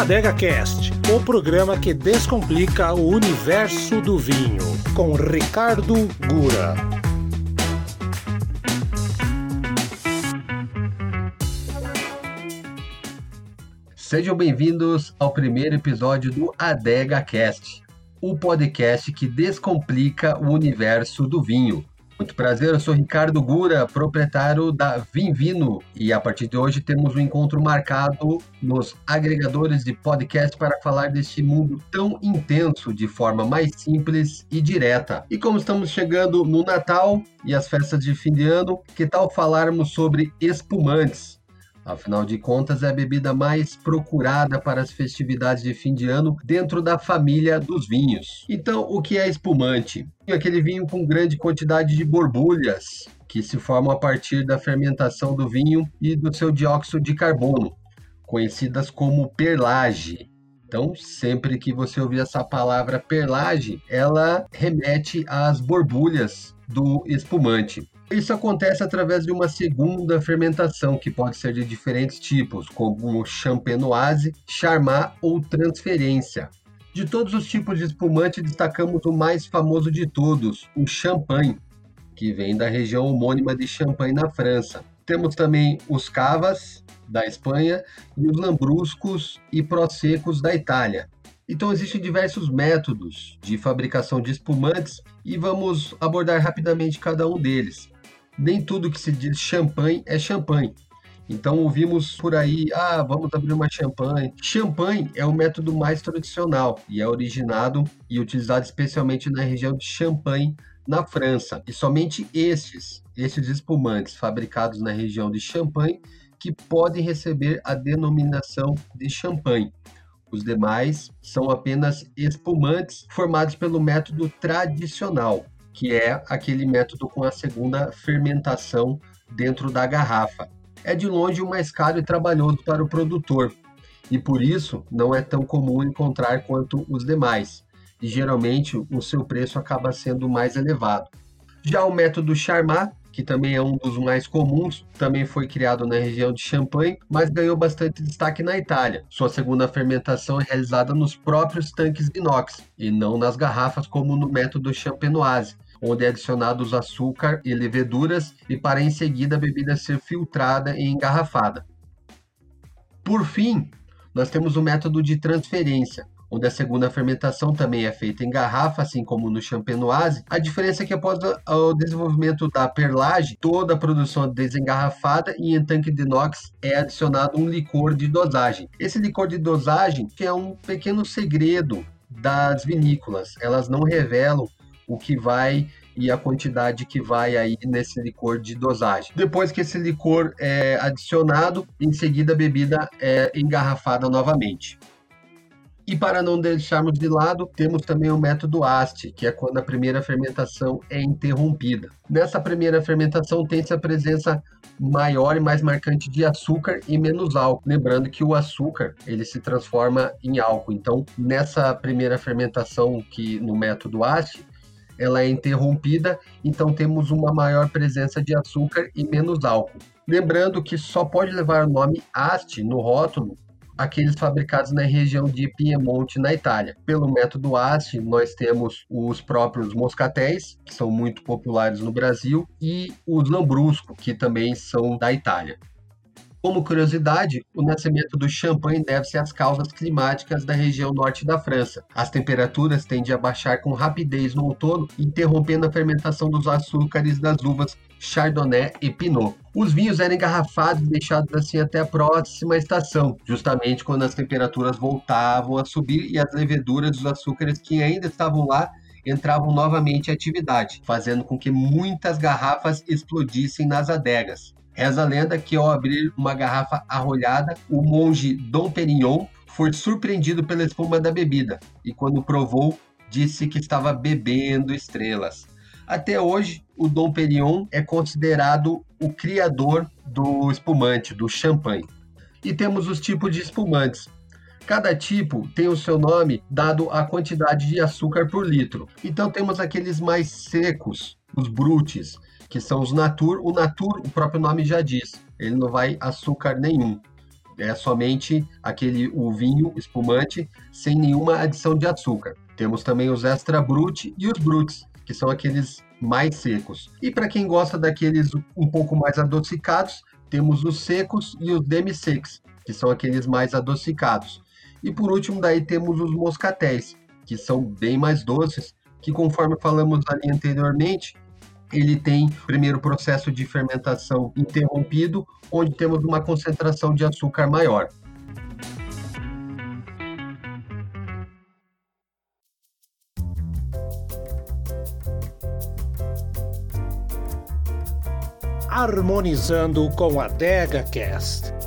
Adega Cast, o programa que descomplica o universo do vinho, com Ricardo Gura. Sejam bem-vindos ao primeiro episódio do Adega Cast, o podcast que descomplica o universo do vinho. Muito prazer, eu sou Ricardo Gura, proprietário da Vinvino, e a partir de hoje temos um encontro marcado nos agregadores de podcast para falar deste mundo tão intenso de forma mais simples e direta. E como estamos chegando no Natal e as festas de fim de ano, que tal falarmos sobre espumantes? Afinal de contas, é a bebida mais procurada para as festividades de fim de ano dentro da família dos vinhos. Então, o que é espumante? Aquele vinho com grande quantidade de borbulhas que se formam a partir da fermentação do vinho e do seu dióxido de carbono, conhecidas como perlage. Então, sempre que você ouvir essa palavra perlage, ela remete às borbulhas do espumante. Isso acontece através de uma segunda fermentação, que pode ser de diferentes tipos, como champenoise, charmat ou transferência. De todos os tipos de espumante, destacamos o mais famoso de todos, o champanhe, que vem da região homônima de Champagne, na França. Temos também os cavas, da Espanha, e os lambruscos e prosecos da Itália. Então, existem diversos métodos de fabricação de espumantes e vamos abordar rapidamente cada um deles nem tudo que se diz champanhe é champanhe. Então ouvimos por aí, ah, vamos abrir uma champanhe. Champanhe é o método mais tradicional e é originado e utilizado especialmente na região de Champagne, na França. E somente estes, estes espumantes fabricados na região de Champagne, que podem receber a denominação de champanhe. Os demais são apenas espumantes formados pelo método tradicional, que é aquele método com a segunda fermentação dentro da garrafa. É de longe o mais caro e trabalhoso para o produtor, e por isso não é tão comum encontrar quanto os demais, e geralmente o seu preço acaba sendo mais elevado. Já o método Charmat, que também é um dos mais comuns, também foi criado na região de Champagne, mas ganhou bastante destaque na Itália. Sua segunda fermentação é realizada nos próprios tanques inox e não nas garrafas como no método champenoise, onde é adicionados açúcar e leveduras e para em seguida a bebida ser filtrada e engarrafada. Por fim, nós temos o método de transferência, onde a segunda fermentação também é feita em garrafa, assim como no champenoise. A diferença é que após o desenvolvimento da perlage, toda a produção é desengarrafada e em tanque de inox é adicionado um licor de dosagem. Esse licor de dosagem que é um pequeno segredo das vinícolas. Elas não revelam o que vai e a quantidade que vai aí nesse licor de dosagem. Depois que esse licor é adicionado, em seguida a bebida é engarrafada novamente. E para não deixarmos de lado, temos também o método AST, que é quando a primeira fermentação é interrompida. Nessa primeira fermentação tem-se a presença maior e mais marcante de açúcar e menos álcool. Lembrando que o açúcar ele se transforma em álcool. Então, nessa primeira fermentação que no método AST, ela é interrompida, então temos uma maior presença de açúcar e menos álcool. Lembrando que só pode levar o nome Asti no rótulo aqueles fabricados na região de Piemonte, na Itália. Pelo método Asti, nós temos os próprios moscatéis, que são muito populares no Brasil, e os lambrusco, que também são da Itália. Como curiosidade, o nascimento do champanhe deve-se às causas climáticas da região norte da França. As temperaturas tendem a baixar com rapidez no outono, interrompendo a fermentação dos açúcares das uvas Chardonnay e Pinot. Os vinhos eram engarrafados e deixados assim até a próxima estação, justamente quando as temperaturas voltavam a subir e as leveduras dos açúcares que ainda estavam lá entravam novamente em atividade, fazendo com que muitas garrafas explodissem nas adegas. Reza a lenda que ao abrir uma garrafa arrolhada, o monge Dom Perignon foi surpreendido pela espuma da bebida e quando provou, disse que estava bebendo estrelas. Até hoje, o Dom Perignon é considerado o criador do espumante, do champanhe. E temos os tipos de espumantes. Cada tipo tem o seu nome dado à quantidade de açúcar por litro. Então temos aqueles mais secos, os brutes, que são os natur. O natur, o próprio nome já diz, ele não vai açúcar nenhum. é somente aquele o vinho espumante sem nenhuma adição de açúcar. Temos também os extra brut e os bruts, que são aqueles mais secos. E para quem gosta daqueles um pouco mais adocicados, temos os secos e os demi-secs, que são aqueles mais adocicados. E por último, daí temos os moscatéis, que são bem mais doces, que conforme falamos ali anteriormente, ele tem primeiro processo de fermentação interrompido, onde temos uma concentração de açúcar maior. Harmonizando com a DegaCast.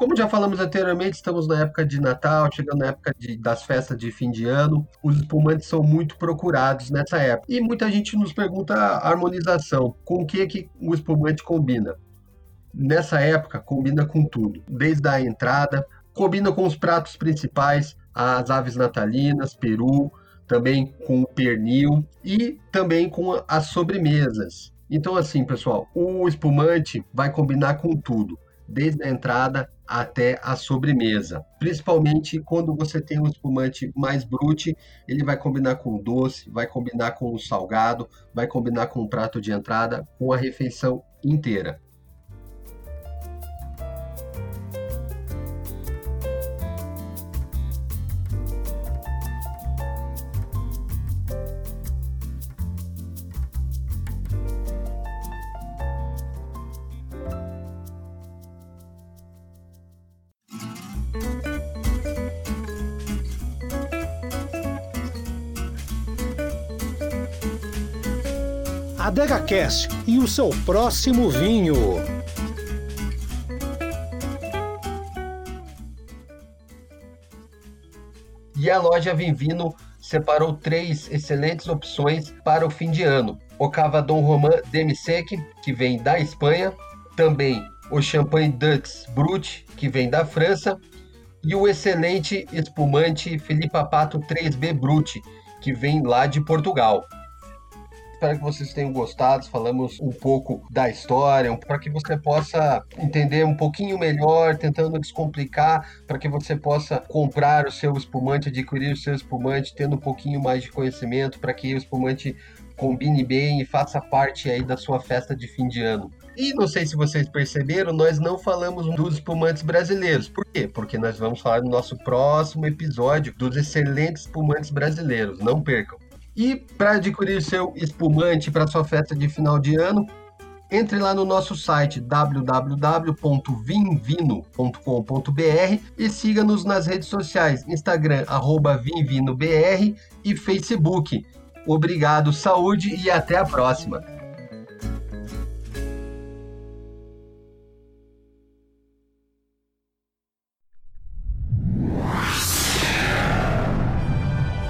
Como já falamos anteriormente, estamos na época de Natal, chegando na época de, das festas de fim de ano. Os espumantes são muito procurados nessa época. E muita gente nos pergunta a harmonização. Com o que, que o espumante combina? Nessa época, combina com tudo. Desde a entrada, combina com os pratos principais, as aves natalinas, peru, também com o pernil e também com as sobremesas. Então, assim, pessoal, o espumante vai combinar com tudo desde a entrada até a sobremesa. Principalmente quando você tem um espumante mais brute, ele vai combinar com doce, vai combinar com o salgado, vai combinar com o prato de entrada, com a refeição inteira. Adega Cast e o seu próximo vinho. E a loja Vinvino separou três excelentes opções para o fim de ano. O Cava Dom Roman Demisec, que vem da Espanha, também o Champagne Dux Brut, que vem da França, e o excelente espumante Felipe Pato 3B Brut, que vem lá de Portugal. Espero que vocês tenham gostado. Falamos um pouco da história, para que você possa entender um pouquinho melhor, tentando descomplicar, para que você possa comprar o seu espumante, adquirir o seu espumante, tendo um pouquinho mais de conhecimento, para que o espumante combine bem e faça parte aí da sua festa de fim de ano. E não sei se vocês perceberam, nós não falamos dos espumantes brasileiros. Por quê? Porque nós vamos falar no nosso próximo episódio dos excelentes espumantes brasileiros. Não percam. E para adquirir seu espumante para sua festa de final de ano, entre lá no nosso site www.vinvino.com.br e siga-nos nas redes sociais, Instagram, arroba vinvinobr e Facebook. Obrigado, saúde e até a próxima!